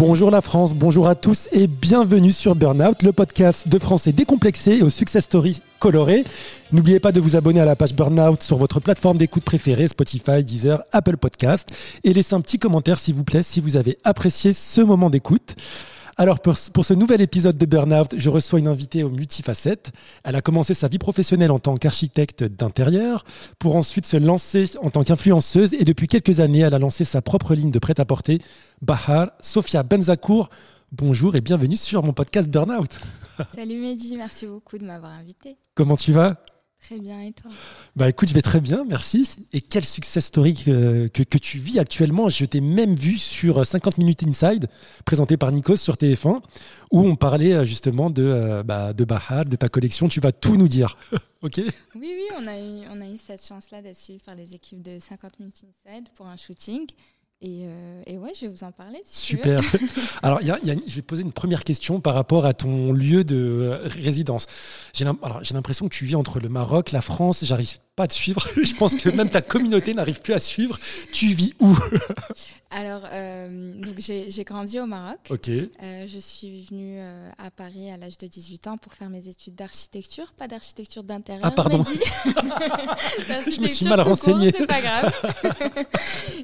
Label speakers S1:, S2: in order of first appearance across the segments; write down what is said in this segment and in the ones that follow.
S1: Bonjour la France, bonjour à tous et bienvenue sur Burnout, le podcast de français décomplexé et aux success stories colorées. N'oubliez pas de vous abonner à la page Burnout sur votre plateforme d'écoute préférée, Spotify, Deezer, Apple Podcast, et laissez un petit commentaire s'il vous plaît si vous avez apprécié ce moment d'écoute. Alors pour, pour, ce nouvel épisode de Burnout, je reçois une invitée aux multifacettes. Elle a commencé sa vie professionnelle en tant qu'architecte d'intérieur, pour ensuite se lancer en tant qu'influenceuse, et depuis quelques années, elle a lancé sa propre ligne de prêt-à-porter, Bahar, Sofia Benzakour. Bonjour et bienvenue sur mon podcast Burnout.
S2: Salut Mehdi, merci beaucoup de m'avoir invité.
S1: Comment tu vas?
S2: Très bien, et toi?
S1: Bah écoute, je vais très bien, merci. Et quel success story que, que, que tu vis actuellement. Je t'ai même vu sur 50 Minutes Inside, présenté par Nikos sur TF1, où on parlait justement de, bah, de Bahar, de ta collection. Tu vas tout nous dire. ok
S2: Oui, oui, on a eu, on a eu cette chance-là d'être suivi par les équipes de 50 Minutes Inside pour un shooting. Et, euh, et, ouais, je vais vous en parler. Si
S1: Super. alors, y a, y a, je vais te poser une première question par rapport à ton lieu de résidence. J'ai l'impression que tu vis entre le Maroc, la France. J'arrive pas à te suivre. je pense que même ta communauté n'arrive plus à suivre. Tu vis où?
S2: Alors, euh, donc j'ai grandi au Maroc.
S1: Ok.
S2: Euh, je suis venue euh, à Paris à l'âge de 18 ans pour faire mes études d'architecture, pas d'architecture d'intérieur.
S1: Ah pardon. je me suis mal renseignée.
S2: C'est pas grave.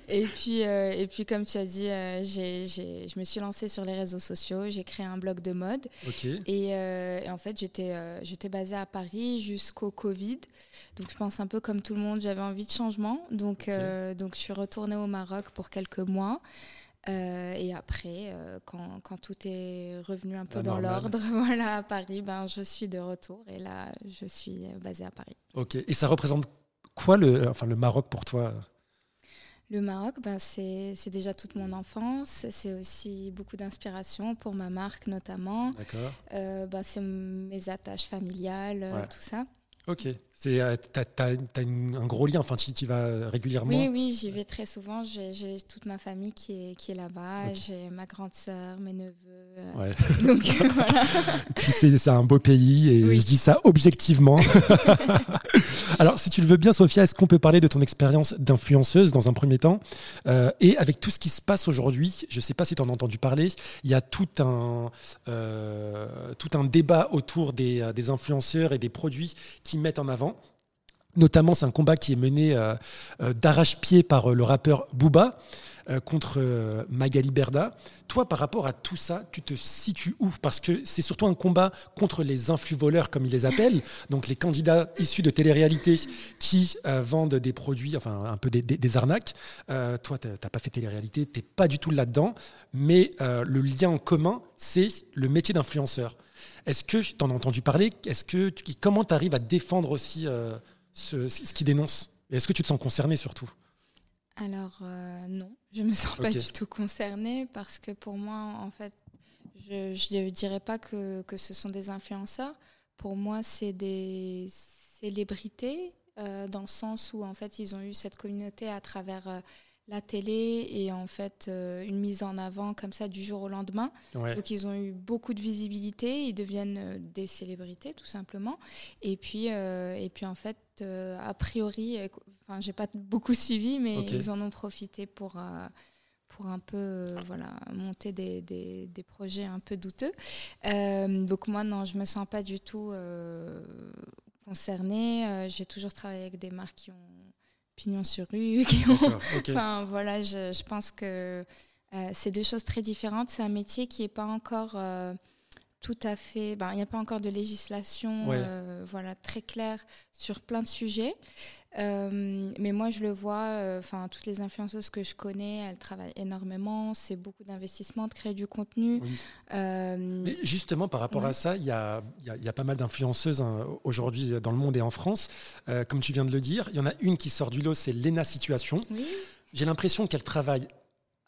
S2: et puis, et puis comme tu as dit, je me suis lancée sur les réseaux sociaux. J'ai créé un blog de mode.
S1: Okay.
S2: Et, et, en fait, j'étais j'étais basée à Paris jusqu'au Covid. Donc je pense un peu comme tout le monde, j'avais envie de changement. Donc,
S1: Okay.
S2: donc je suis retournée au Maroc pour quelques mois. Euh, et après, euh, quand, quand, tout est revenu un peu
S1: La
S2: dans l'ordre, voilà, à Paris, ben, je suis de retour. Et là, je suis basée à Paris.
S1: Ok. Et ça représente quoi le, enfin, le Maroc pour toi?
S2: Le Maroc, ben, c'est déjà toute mon enfance. C'est aussi beaucoup d'inspiration pour ma marque notamment.
S1: D'accord.
S2: Euh, ben, c'est mes attaches familiales,
S1: Ouais.
S2: tout ça.
S1: Ok. C'est, euh, t'as, t'as- t'as une- un gros lien. Enfin, tu y vas régulièrement.
S2: Oui, oui, j'y vais très souvent. J'ai j'ai toute ma famille qui est, qui est là-bas. J'ai ma grande sœur, mes neveux. euh,
S1: Ouais.
S2: Donc voilà.
S1: Et puis c'est, c'est un beau pays et
S2: Oui.
S1: je dis ça objectivement. Alors, si tu le veux bien, Sophia, est-ce qu'on peut parler de ton expérience d'influenceuse dans un premier temps? Euh, Et avec tout ce qui se passe aujourd'hui, je ne sais pas si tu en as entendu parler, il y a tout un, euh, tout un débat autour des, euh, des influenceurs et des produits qui mettent en avant. Notamment, c'est un combat qui est mené euh, euh, d'arrache-pied par euh, le rappeur Booba contre Magali Berda. Toi, par rapport à tout ça, tu te situes où? Parce que c'est surtout un combat contre les influx-voleurs, comme ils les appellent, donc les candidats issus de télé-réalité qui vendent des produits, enfin un peu des, arnaques. Toi, tu n'as pas fait télé-réalité, tu n'es pas du tout là-dedans, mais le lien en commun, c'est le métier d'influenceur. Est-ce que tu en as entendu parler? Est-ce que tu- comment tu arrives à défendre aussi ce, ce qui dénonce. Et Est-ce que tu te sens concerné surtout?
S2: Alors, euh, non, je me sens pas du tout concernée parce que pour moi, en fait, je ne dirais pas que, que ce sont des influenceurs. Pour moi, c'est des célébrités euh, dans le sens où, en fait, ils ont eu cette communauté à travers euh, la télé et, en fait, euh, une mise en avant comme ça du jour au lendemain.
S1: Ouais.
S2: Donc ils ont eu beaucoup de visibilité, ils deviennent euh, des célébrités tout simplement. Et puis, euh, et puis en fait, a priori, enfin j'ai pas beaucoup suivi, mais ils en ont profité pour pour un peu euh, voilà monter des, des, des projets un peu douteux. Euh, donc moi non, je me sens pas du tout euh, concernée. J'ai toujours travaillé avec des marques qui ont pignon sur rue, qui ont. Enfin, voilà, je, je pense que euh, c'est deux choses très différentes. C'est un métier qui n'est pas encore euh, tout à fait. ben, Il n'y a pas encore de législation
S1: Ouais.
S2: euh, voilà, très claire sur plein de sujets. Euh, mais moi, je le vois, euh, toutes les influenceuses que je connais, elles travaillent énormément. C'est beaucoup d'investissement, de créer du contenu.
S1: Oui. Mais justement, par rapport
S2: Ouais.
S1: à ça, il y a, y a- y a pas mal d'influenceuses hein, aujourd'hui dans le monde et en France. Comme tu viens de le dire, il y en a une qui sort du lot, c'est Lena Situation.
S2: oui.
S1: J'ai l'impression qu'elle travaille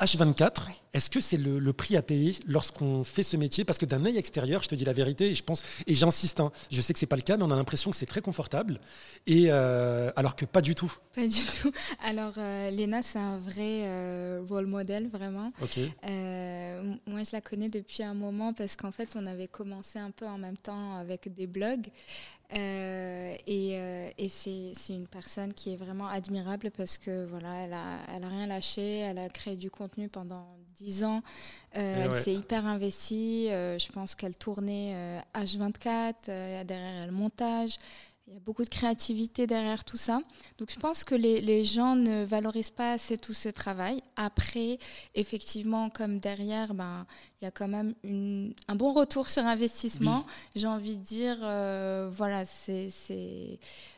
S1: H24.
S2: Ouais.
S1: Est-ce que c'est le, le prix à payer lorsqu'on fait ce métier? Parce que d'un œil extérieur, je te dis la vérité, et je pense, et j'insiste, hein, je sais que c'est pas le cas, mais on a l'impression que c'est très confortable, et euh, alors que pas du tout.
S2: Pas du tout. Alors, euh, Léna, c'est un vrai euh, role model, vraiment.
S1: Ok.
S2: Euh, moi, je la connais depuis un moment parce qu'en fait, on avait commencé un peu en même temps avec des blogs. Euh, et euh, et c'est une personne qui est vraiment admirable parce que voilà, elle a, elle a rien lâché, elle a créé du contenu pendant 10 ans. elle s'est hyper investie. je pense qu'elle tournait H24, derrière elle le montage. Il y a beaucoup de créativité derrière tout ça. Donc je pense que les, les, gens ne valorisent pas assez tout ce travail. Après, effectivement, comme derrière, ben, il y a quand même une, un bon retour sur investissement. J'ai envie de dire, euh, voilà, c'est,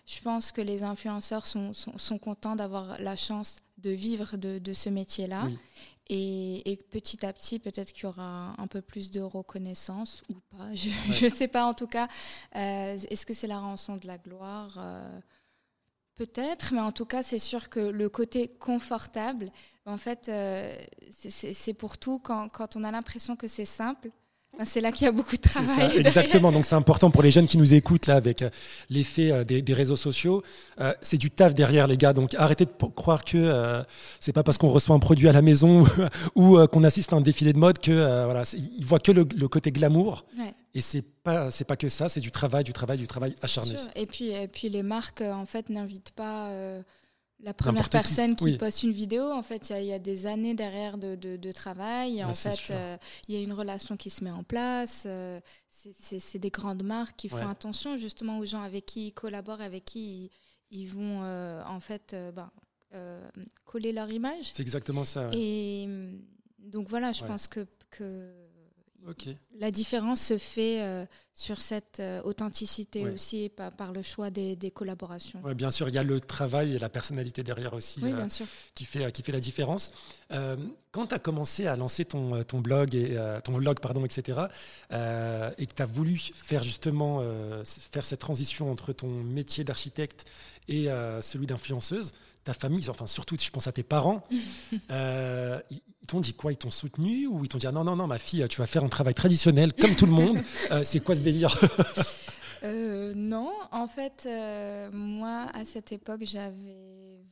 S2: je pense que les influenceurs sont, sont, sont contents d'avoir la chance de vivre de, de ce métier-là. Et, petit à petit, peut-être qu'il y aura un peu plus de reconnaissance ou pas. Je ne sais pas en tout cas. Euh, est-ce que c'est la rançon de la gloire? Euh, Peut-être, mais en tout cas, c'est sûr que le côté confortable, en fait, euh, c'est pour tout. Quand, quand on a l'impression que c'est simple, c'est là qu'il y a beaucoup de travail.
S1: exactement. Donc c'est important pour les jeunes qui nous écoutent là avec euh, l'effet euh, des, réseaux sociaux. Euh, c'est du taf derrière les gars. Donc arrêtez de croire que c'est pas parce qu'on reçoit un produit à la maison ou qu'on assiste à un défilé de mode que voilà, ils voient que le, côté glamour. Et c'est pas c'est pas que ça. C'est du travail, du travail, du travail acharné.
S2: Et puis et puis les marques en fait n'invitent pas la première personne qui, poste une vidéo, en fait, il y, a des années derrière de, de, travail. en fait, euh, il y a une relation qui se met en place. Euh, c'est des grandes marques qui font attention justement aux gens avec qui ils collaborent, avec qui ils, vont euh, en fait ben, coller leur image.
S1: C'est exactement ça.
S2: Et donc voilà, je pense que, que la différence se fait euh, sur cette euh, authenticité aussi par, par, le choix des, collaborations.
S1: Ouais, bien sûr, il y a le travail et la personnalité derrière aussi
S2: euh,
S1: qui, fait, qui fait la différence. quand tu as commencé à lancer ton, ton blog, et, ton vlog pardon, etc., et que tu as voulu faire justement faire cette transition entre ton métier d'architecte et celui d'influenceuse, ta famille, enfin surtout je pense à tes parents, t'ont dit quoi Ils t'ont soutenu ou ils t'ont dit ah non, non, non, ma fille, tu vas faire un travail traditionnel comme tout le monde. Euh, C'est quoi ce délire?
S2: Euh, Non, en fait, moi à cette époque j'avais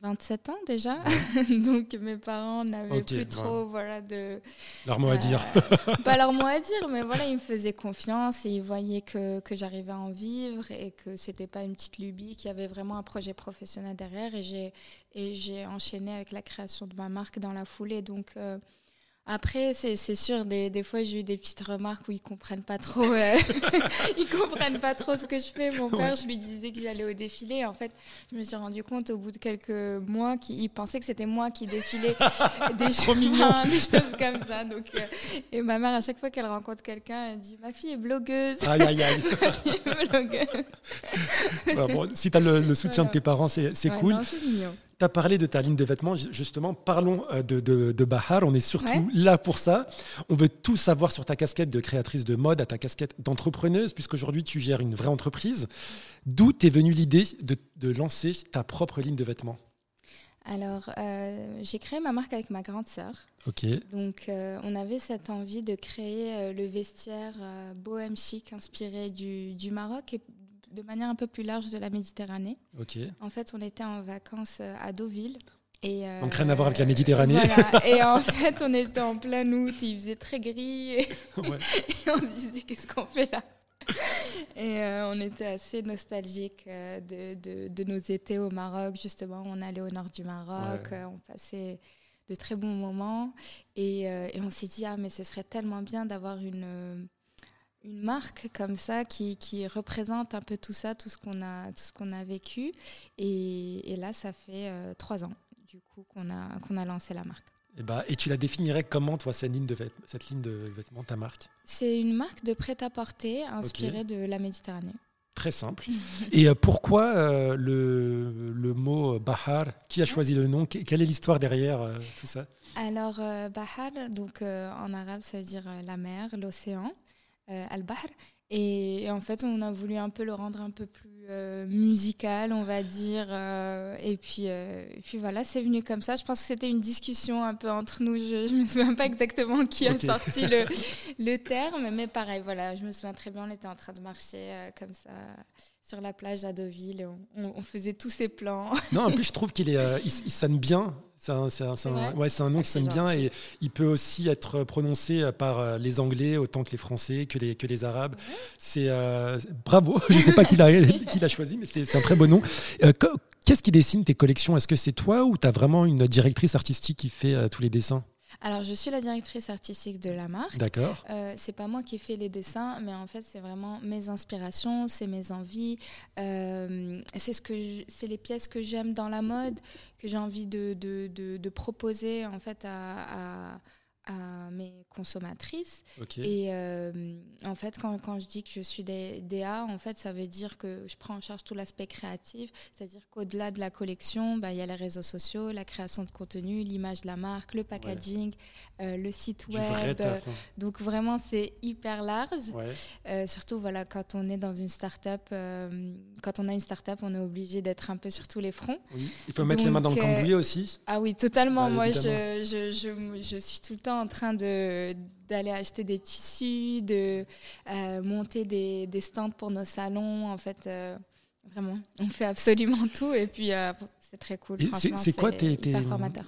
S2: 27 ans déjà, donc mes parents n'avaient plus trop voilà, de...
S1: Leur mot à dire.
S2: pas leur mot à dire, mais voilà, ils me faisaient confiance et ils voyaient que, que j'arrivais à en vivre et que c'était pas une petite lubie, qu'il y avait vraiment un projet professionnel derrière et j'ai, et j'ai enchaîné avec la création de ma marque dans la foulée. Donc... Euh, après, c'est sûr, des, des fois, j'ai eu des petites remarques où ils comprennent pas trop, euh, ils comprennent pas trop ce que je fais. Mon père, je lui disais que j'allais au défilé. En fait, je me suis rendu compte au bout de quelques mois qu'il pensait que c'était moi qui défilais des, chemins, des choses comme ça. Donc, euh, et ma mère, à chaque fois qu'elle rencontre quelqu'un, elle dit Ma fille est blogueuse.
S1: Aïe, aïe, aïe. blogueuse. Bah, bon, si tu as le, soutien de tes parents, c'est cool.
S2: C'est mignon.
S1: Tu as parlé de ta ligne de vêtements, justement, parlons euh, de, de, Bahar, on est surtout là pour ça. On veut tout savoir sur ta casquette de créatrice de mode, à ta casquette d'entrepreneuse, puisqu'aujourd'hui tu gères une vraie entreprise. D'où t'es venue l'idée de, de, lancer ta propre ligne de vêtements?
S2: Alors, euh, j'ai créé ma marque avec ma grande sœur.
S1: Ok.
S2: Donc, euh, on avait cette envie de créer le vestiaire bohème chic inspiré du, du Maroc et de manière un peu plus large de la Méditerranée. En fait, on était en vacances euh, à Deauville. Et
S1: euh, Donc rien à voir avec la Méditerranée.
S2: Voilà. Et en fait, on était en plein août, il faisait très gris. Et, on se disait, qu'est-ce qu'on fait là? Et euh, on était assez nostalgique de, de, de, nos étés au Maroc, justement. On allait au nord du Maroc, on passait de très bons moments. Et, et on s'est dit, ah, mais ce serait tellement bien d'avoir une une marque comme ça qui, qui, représente un peu tout ça, tout ce qu'on a, tout ce qu'on a vécu. Et, et, là, ça fait euh, trois ans du coup qu'on a, qu'on a lancé la marque.
S1: Et, eh bah, et tu la définirais comment, toi, cette ligne de, cette ligne de vêtements, ta marque?
S2: C'est une marque de prêt-à-porter inspirée de la Méditerranée.
S1: Très simple. et euh, pourquoi euh, le, le, mot Bahar? Qui a choisi le nom? Quelle est l'histoire derrière tout ça?
S2: Alors, Bahar, donc, en arabe, ça veut dire la mer, l'océan. Euh, Al-Bahr. Et, en fait, on a voulu un peu le rendre un peu plus euh, musical, on va dire. Euh, et, puis, et puis voilà, c'est venu comme ça. Je pense que c'était une discussion un peu entre nous. Je ne me souviens pas exactement qui a sorti le, le, terme, mais pareil, voilà, je me souviens très bien, on était en train de marcher comme ça sur la plage à Deauville. On, on, faisait tous ces plans.
S1: Non, en plus, je trouve qu'il est, il, sonne bien. C'est un, un, ouais, un, nom qui sonne bien et il peut aussi être prononcé par euh, les Anglais autant que les Français, que les, que les Arabes. C'est euh, bravo. Je ne sais pas qui l'a choisi, mais c'est un très beau nom. Euh, qu'est-ce qui dessine tes collections? Est-ce que c'est toi ou tu as vraiment une directrice artistique qui fait tous les dessins?
S2: Alors, je suis la directrice artistique de la marque.
S1: D'accord.
S2: Euh, c'est pas moi qui fais les dessins, mais en fait, c'est vraiment mes inspirations, c'est mes envies. Euh, c'est ce que c'est les pièces que j'aime dans la mode, que j'ai envie de, de, de, proposer en fait à, à à mes consommatrices. Et euh, en fait, quand, quand, je dis que je suis DA, en fait, ça veut dire que je prends en charge tout l'aspect créatif, c'est-à-dire qu'au-delà de la collection, bah, il y a les réseaux sociaux, la création de contenu, l'image de la marque, le packaging, euh, le site web. donc vraiment, c'est hyper large. Euh, surtout, voilà, quand on est dans une start-up, quand on a une start-up, on est obligé d'être un peu sur tous les fronts.
S1: Il faut mettre les mains dans le cambouis aussi.
S2: Ah oui, totalement. Moi, je, je, je, je suis tout le temps en train de d'aller acheter des tissus, de euh, monter des, des, stands pour nos salons. En fait, euh, vraiment, on fait absolument tout et puis euh, c'est très cool.
S1: C'est quoi tes, tes,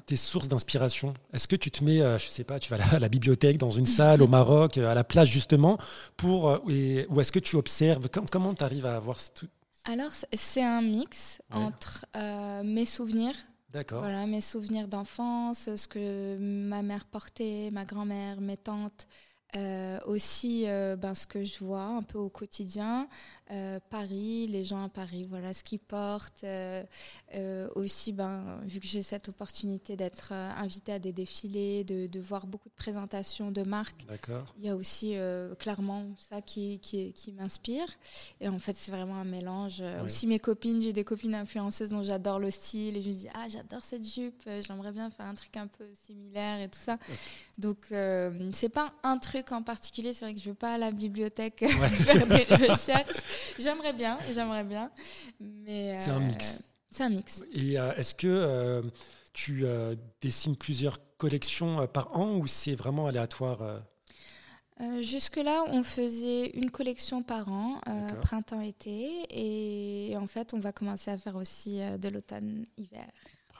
S1: tes, sources d'inspiration? Est-ce que tu te mets, je sais pas, tu vas à la, bibliothèque, dans une salle au Maroc, à la plage justement, pour, ou est-ce que tu observes? Comment tu arrives à avoir tout
S2: alors, c'est un mix entre mes souvenirs Voilà, mes souvenirs d'enfance, ce que ma mère portait, ma grand-mère, mes tantes, euh, aussi euh, ben, ce que je vois un peu au quotidien, euh, Paris, les gens à Paris, voilà ce qu'ils portent. aussi, ben, vu que j'ai cette opportunité d'être invitée à des défilés, de, de, voir beaucoup de présentations de marques, il y a aussi clairement ça qui, qui, qui m'inspire. Et en fait, c'est vraiment un mélange. Aussi mes copines, j'ai des copines influenceuses dont j'adore le style et je me dis, ah j'adore cette jupe, j'aimerais bien faire un truc un peu similaire et tout ça. Donc, c'est pas un truc en particulier. C'est vrai que je ne veux pas à la bibliothèque faire des recherches. J'aimerais bien, j'aimerais bien. Mais
S1: c'est un mix. Euh,
S2: c'est un mix.
S1: Et euh, est-ce que euh, tu dessines plusieurs collections par an ou c'est vraiment aléatoire
S2: Jusque-là, on faisait une collection par an, printemps-été, et en fait, on va commencer à faire aussi de l'automne-hiver.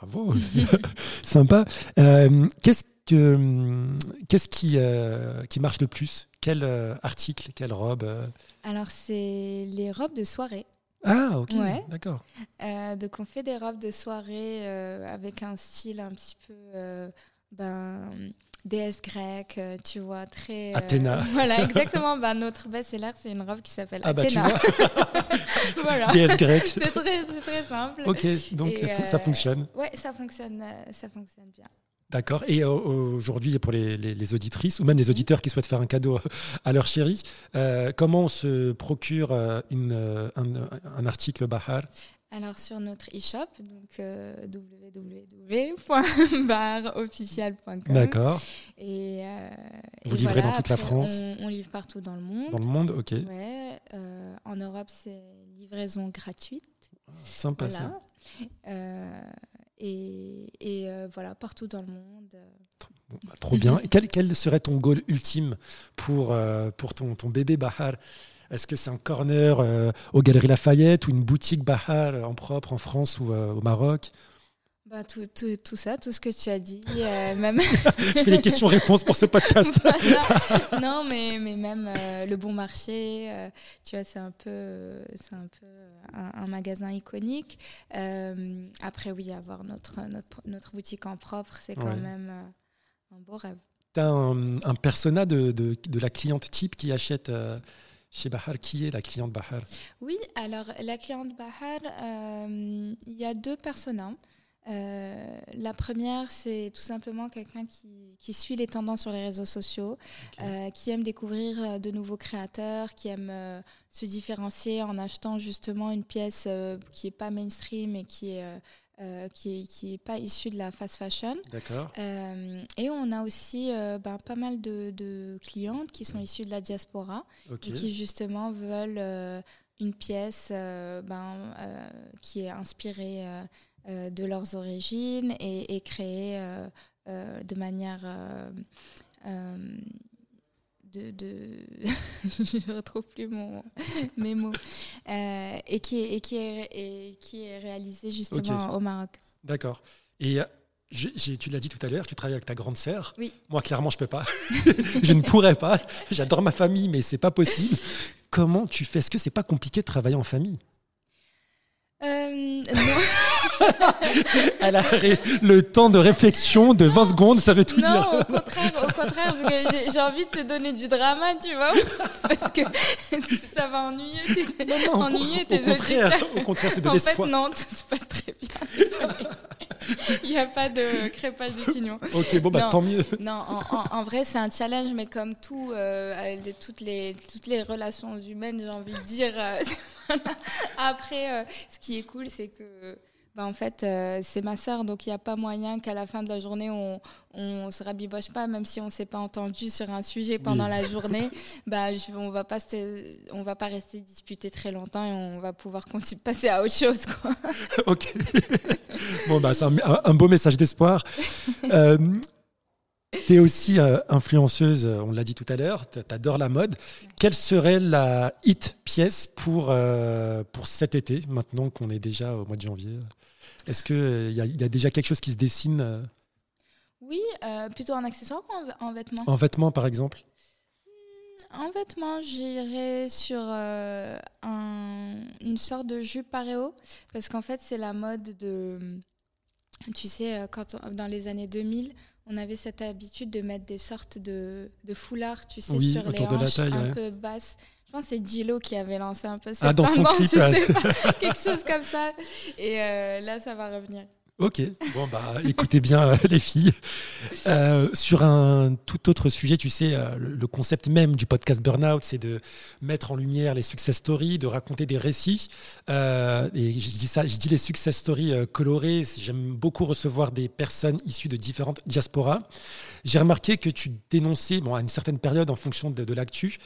S1: Bravo, sympa. Qu'est-ce Hum, qu'est-ce qui, euh, qui marche le plus? Quel euh, article, quelle robe euh?
S2: Alors, c'est les robes de soirée.
S1: Ah, ok, d'accord.
S2: donc, on fait des robes de soirée avec un style un petit peu ben, déesse grecque, tu vois, très.
S1: Athéna.
S2: voilà, exactement. ben, notre best-seller, c'est une robe qui s'appelle ah, bah, Athéna. Bah, tu
S1: vois. voilà. Déesse grecque.
S2: c'est très, très, simple.
S1: Ok, donc ça fonctionne.
S2: Ouais, ça fonctionne, ça fonctionne bien.
S1: D'accord. Et euh, aujourd'hui, pour les, auditrices ou même les auditeurs qui souhaitent faire un cadeau à leur chérie, euh, comment on se procure euh, une, un, article Bahar?
S2: Alors sur notre e-shop, donc www.barofficial.com.
S1: D'accord.
S2: Et,
S1: vous livrez dans toute la France
S2: on, livre partout dans le monde.
S1: Dans le monde, ok.
S2: Ouais, en Europe, c'est livraison gratuite.
S1: Sympa ça.
S2: Et, euh, voilà, partout dans le monde.
S1: Bah, trop bien. quel, quel, serait ton goal ultime pour, euh, pour ton, ton bébé Bahar? Est-ce que c'est un corner euh, aux Galeries Lafayette ou une boutique Bahar en propre en France ou au Maroc?
S2: Bah, tout, tout, tout, ça, tout ce que tu as dit, euh, même.
S1: Je fais des questions-réponses pour ce podcast.
S2: non, mais, mais même euh, le bon marché, euh, tu vois, c'est un peu, c'est un, peu un, magasin iconique. après, oui, avoir notre, notre, notre, boutique en propre, c'est quand même un beau rêve.
S1: Tu as un, un persona de, de, de, la cliente type qui achète chez Bahar. Qui est la cliente Bahar?
S2: Oui, alors la cliente Bahar, il y a deux personas. Euh, la première, c'est tout simplement quelqu'un qui, suit les tendances sur les réseaux sociaux, euh, qui aime découvrir euh, de nouveaux créateurs, qui aime se différencier en achetant justement une pièce qui n'est pas mainstream et qui est, qui est, pas issue de la fast fashion.
S1: D'accord.
S2: et on a aussi ben, pas mal de, clientes qui sont issues de la diaspora et qui justement veulent une pièce ben, qui est inspirée euh, de leurs origines et, euh, euh, de manière de, de je ne retrouve plus mon, mes mots, et, qui est, et, qui est, et qui est réalisé justement au Maroc.
S1: D'accord. Et tu l'as dit tout à l'heure, tu travailles avec ta grande sœur.
S2: Oui.
S1: Moi, clairement, je ne peux pas. je ne pourrais pas. J'adore ma famille, mais c'est pas possible. Comment tu fais? Est-ce que c'est pas compliqué de travailler en famille?
S2: Euh,
S1: Elle a le temps de réflexion de 20 secondes, ça veut tout
S2: non,
S1: dire.
S2: au contraire, au contraire, parce que j'ai envie de te donner du drama, tu vois, parce que ça va ennuyer tes,
S1: non, non,
S2: ennuyer tes
S1: au contraire, au contraire, c'est de
S2: En fait,
S1: l'espoir.
S2: non, tout se passe très bien. Il n'y a pas de crépage de quignon.
S1: Ok, bon, bah
S2: Non.
S1: tant mieux.
S2: Non, en, en- en vrai, c'est un challenge, mais comme tout, euh, de- toutes, les, toutes les relations humaines, j'ai envie de dire. euh, Après, euh, ce qui est cool, c'est que. Bah, en fait, euh, c'est ma sœur, donc il n'y a pas moyen qu'à la fin de la journée, on on se rabiboche pas, même si on s'est pas entendu sur un sujet pendant
S1: Oui.
S2: la journée. bah, je- on va pas se- on va pas rester disputé très longtemps et on va pouvoir continuer passer à autre chose, quoi.
S1: ok. bon, bah, c'est un, beau message d'espoir. Euh, tu es aussi euh, influenceuse, euh, on l'a dit tout à l'heure, tu adores la mode. Quelle serait la hit pièce pour, euh, pour cet été, maintenant qu'on est déjà au mois de janvier? Est-ce qu'il y, a- y a déjà quelque chose qui se dessine euh,
S2: Oui, euh, plutôt en accessoire ou en, en vêtements
S1: en vêtements, par exemple?
S2: En vêtements, j'irais sur euh, un- une sorte de jupe paréo parce qu'en fait, c'est la mode de. Tu sais, euh, quand on- dans les années 2000, on avait cette habitude de mettre des sortes de, de foulards, tu sais,
S1: Oui,
S2: sur les hanches
S1: taille,
S2: un
S1: ouais.
S2: peu basses. Je pense que c'est Gillo qui avait lancé un peu cette
S1: Ah, dans son clip,
S2: je sais pas, quelque chose comme ça. Et euh, là, ça va revenir.
S1: Ok, bon bah écoutez bien euh, les filles. Euh, sur un tout autre sujet, tu sais, euh, le, concept même du podcast Burnout, c'est de mettre en lumière les success stories, de raconter des récits. Et je dis ça, je dis les success stories colorées. J'aime beaucoup recevoir des personnes issues de différentes diasporas. J'ai remarqué que tu dénonçais, bon, à une certaine période, en fonction de, l'actu,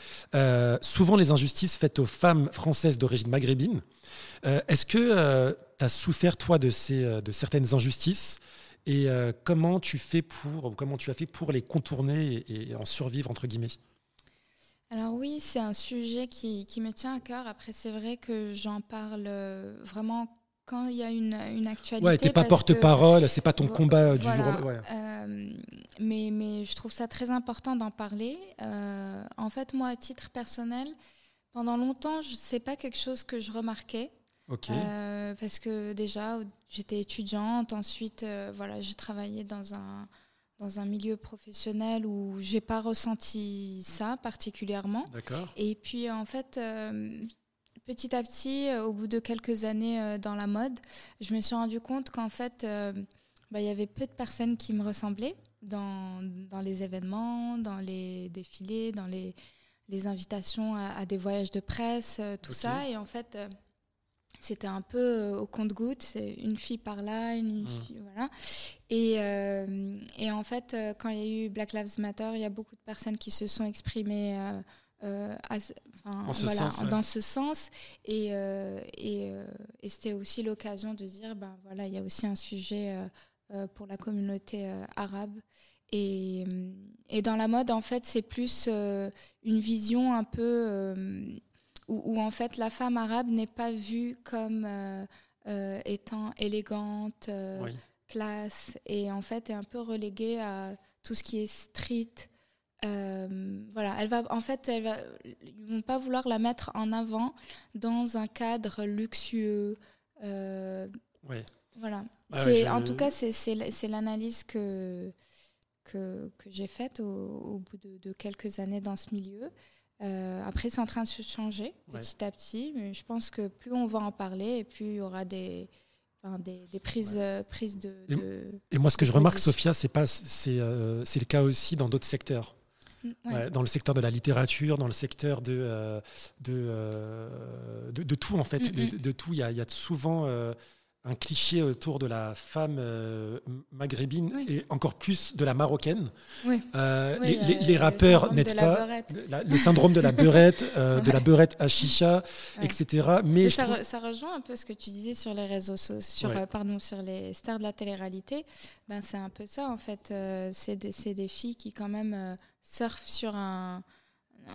S1: souvent les injustices faites aux femmes françaises d'origine maghrébine. Est-ce que as souffert, toi, de, ces, euh, de certaines injustices et euh, comment tu fais pour, ou comment tu as fait pour les contourner et, et en survivre entre guillemets?
S2: Alors oui, c'est un sujet qui, qui me tient à cœur. Après, c'est vrai que j'en parle euh, vraiment quand il y a une, une actualité.
S1: Ouais, t'es pas porte-parole, c'est pas ton combat du jour. au lendemain. Ouais.
S2: euh, mais, mais je trouve ça très important d'en parler. Euh, en fait, moi, à titre personnel, pendant longtemps, je sais pas quelque chose que je remarquais. Euh, parce que déjà, j'étais étudiante. Ensuite, euh, voilà, j'ai travaillé dans un, dans un milieu professionnel où j'ai pas ressenti ça particulièrement.
S1: D'accord.
S2: Et puis, en fait, euh, petit à petit, au bout de quelques années dans la mode, je me suis rendu compte qu'en fait, bah, il y avait peu de personnes qui me ressemblaient dans, dans les événements, dans les défilés, dans les, les invitations à, à des voyages de presse, tout ça. Et en fait, c'était un peu euh, au compte-goutte, c'est une fille par là, une
S1: Mm.
S2: fille, voilà. Et, euh, et en fait, euh, quand il y a eu Black Lives Matter, il y a beaucoup de personnes qui se sont exprimées euh, à ce- enfin,
S1: En ce
S2: voilà,
S1: sens, ouais.
S2: dans ce sens. Et, et, et c'était aussi l'occasion de dire, ben voilà, il y a aussi un sujet pour la communauté arabe. Et, et dans la mode, en fait, c'est plus euh, une vision un peu euh, où, où, en fait la femme arabe n'est pas vue comme euh, euh, étant élégante, euh,
S1: Oui.
S2: classe, et en fait est un peu reléguée à tout ce qui est street. Voilà, elle va, en fait, elle va, ils vont pas vouloir la mettre en avant dans un cadre luxueux.
S1: Ouais.
S2: voilà.
S1: Ah ouais,
S2: c'est,
S1: je-
S2: En tout cas, c'est, l'analyse que, que, que j'ai faite au, au bout de, de quelques années dans ce milieu. Euh, après, c'est en train de se changer
S1: Ouais.
S2: petit à petit, mais je pense que plus on va en parler, et plus il y aura des, enfin, des, des prises, euh, prises de,
S1: Et-
S2: de-
S1: Et moi, ce que je remarque. Sophia, c'est pas, c'est, euh, c'est le cas aussi dans d'autres secteurs.
S2: Ouais.
S1: Ouais, dans le secteur de la littérature, dans le secteur de, euh, de, euh, de, de tout, en fait.
S2: Mm,
S1: De,
S2: mm.
S1: de- de tout. Il y a, il y a souvent euh, un cliché autour de la femme euh, maghrébine
S2: Oui.
S1: et encore plus de la marocaine.
S2: Oui.
S1: Euh,
S2: Oui,
S1: les,
S2: euh,
S1: les- les
S2: le
S1: rappeurs
S2: syndrome
S1: n'aident pas.
S2: beurette.
S1: Le, la- le syndrome de la beurette, euh, de la
S2: Ouais.
S1: beurette à chicha,
S2: Ouais.
S1: etc. Mais
S2: Et ça,
S1: trouve-
S2: re- ça rejoint un peu ce que tu disais sur les réseaux sociaux, sur,
S1: Ouais.
S2: pardon, sur les stars de la télé-réalité. Ben, c'est un peu ça, en fait. C'est des, filles qui, quand même, surfent sur un,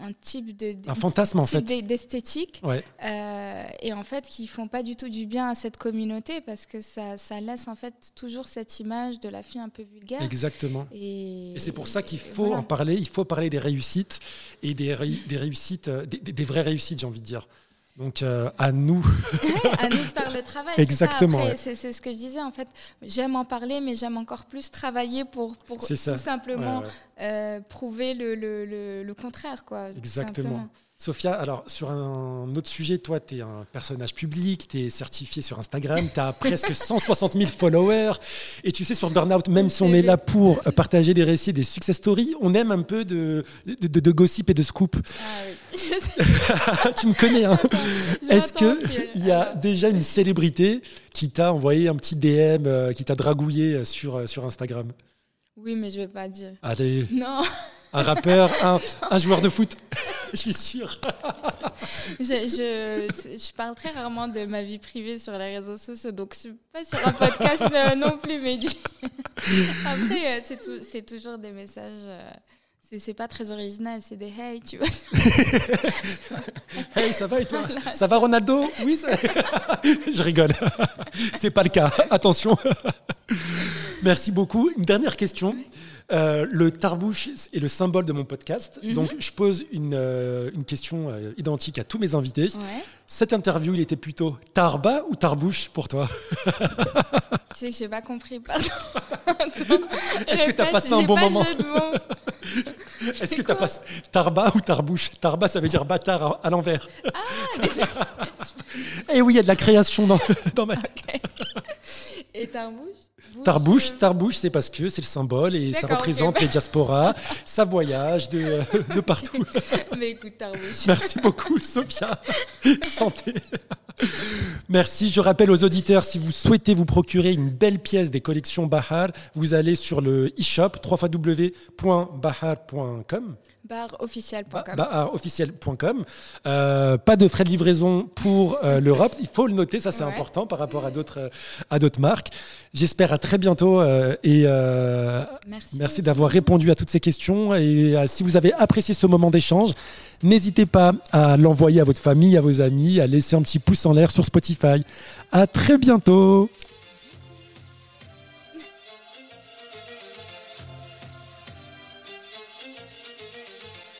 S2: un type de.
S1: Un fantasme, en fait.
S2: d'e- d'esthétique.
S1: Ouais.
S2: euh, et en fait, qui font pas du tout du bien à cette communauté parce que ça, ça laisse, en fait, toujours cette image de la fille un peu vulgaire.
S1: Exactement.
S2: Et,
S1: Et c'est pour ça qu'il faut
S2: voilà.
S1: en parler, il faut parler des réussites et des, des réussites, euh, des, des- des vraies réussites, j'ai envie de dire. Donc euh, à nous.
S2: à nous de faire le travail.
S1: Exactement.
S2: C'est ce que je disais en fait. J'aime en parler, mais j'aime encore plus travailler pour, pour tout simplement euh, prouver le, le, le, contraire. Quoi,
S1: Exactement. Sophia, alors sur un autre sujet, toi, tu es un personnage public, tu es certifié sur Instagram, tu as presque 160 000 followers. Et tu sais, sur Burnout, même si on est là pour partager des récits, des success stories, on aime un peu de, de, gossip et de scoop. Ah oui. tu me connais, hein Est-ce qu'il y a déjà une célébrité qui t'a envoyé un petit DM, euh, qui t'a dragouillé sur, euh, sur Instagram?
S2: Oui, mais je vais pas dire.
S1: Allez.
S2: Non
S1: un rappeur, un, joueur de foot. je suis sûr.
S2: je, je, parle très rarement de ma vie privée sur les réseaux sociaux, donc je suis pas sur un podcast euh, non plus, mais après, euh, c'est toujours des messages. Euh, c'est pas très original, c'est des hey, tu vois.
S1: hey, ça va et toi? Ça va Ronaldo? Oui, ça... je rigole. c'est pas le cas. Attention. Merci beaucoup. Une dernière question. Euh, le tarbouche est le symbole de mon podcast. Mhm. Donc, je pose une, euh, une question euh, identique à tous mes invités. Cette interview, il était plutôt tarba ou tarbouche pour toi
S2: Tu sais que j'ai pas compris, pardon.
S1: Est-ce que tu as passé un bon moment Est-ce que tu as passé tarba ou tarbouche Tarba, ça veut dire bâtard à, l'envers. Ah, Et eh oui, il y a de la création dans, dans ma tête.
S2: Et tarbouche
S1: Tarbouche, Tarbouche, c'est parce que c'est le symbole et ça représente les diasporas, ça voyage de, de partout.
S2: Mais écoute, Tarbouche.
S1: Merci beaucoup, Sophia. Merci. Je rappelle aux auditeurs, si vous souhaitez vous procurer une belle pièce des collections Bahar, vous allez sur le e-shop www.bahar.com
S2: barofficiel.com.
S1: Barofficiel.com. Euh, pas de frais de livraison pour euh, l'Europe. Il faut le noter, ça c'est important par rapport à d'autres à d'autres marques. J'espère à très bientôt euh, et merci, merci d'avoir répondu à toutes ces questions. Et si vous avez apprécié ce moment d'échange, n'hésitez pas à l'envoyer à votre famille, à vos amis, à laisser un petit pouce en l'air sur Spotify. À très bientôt.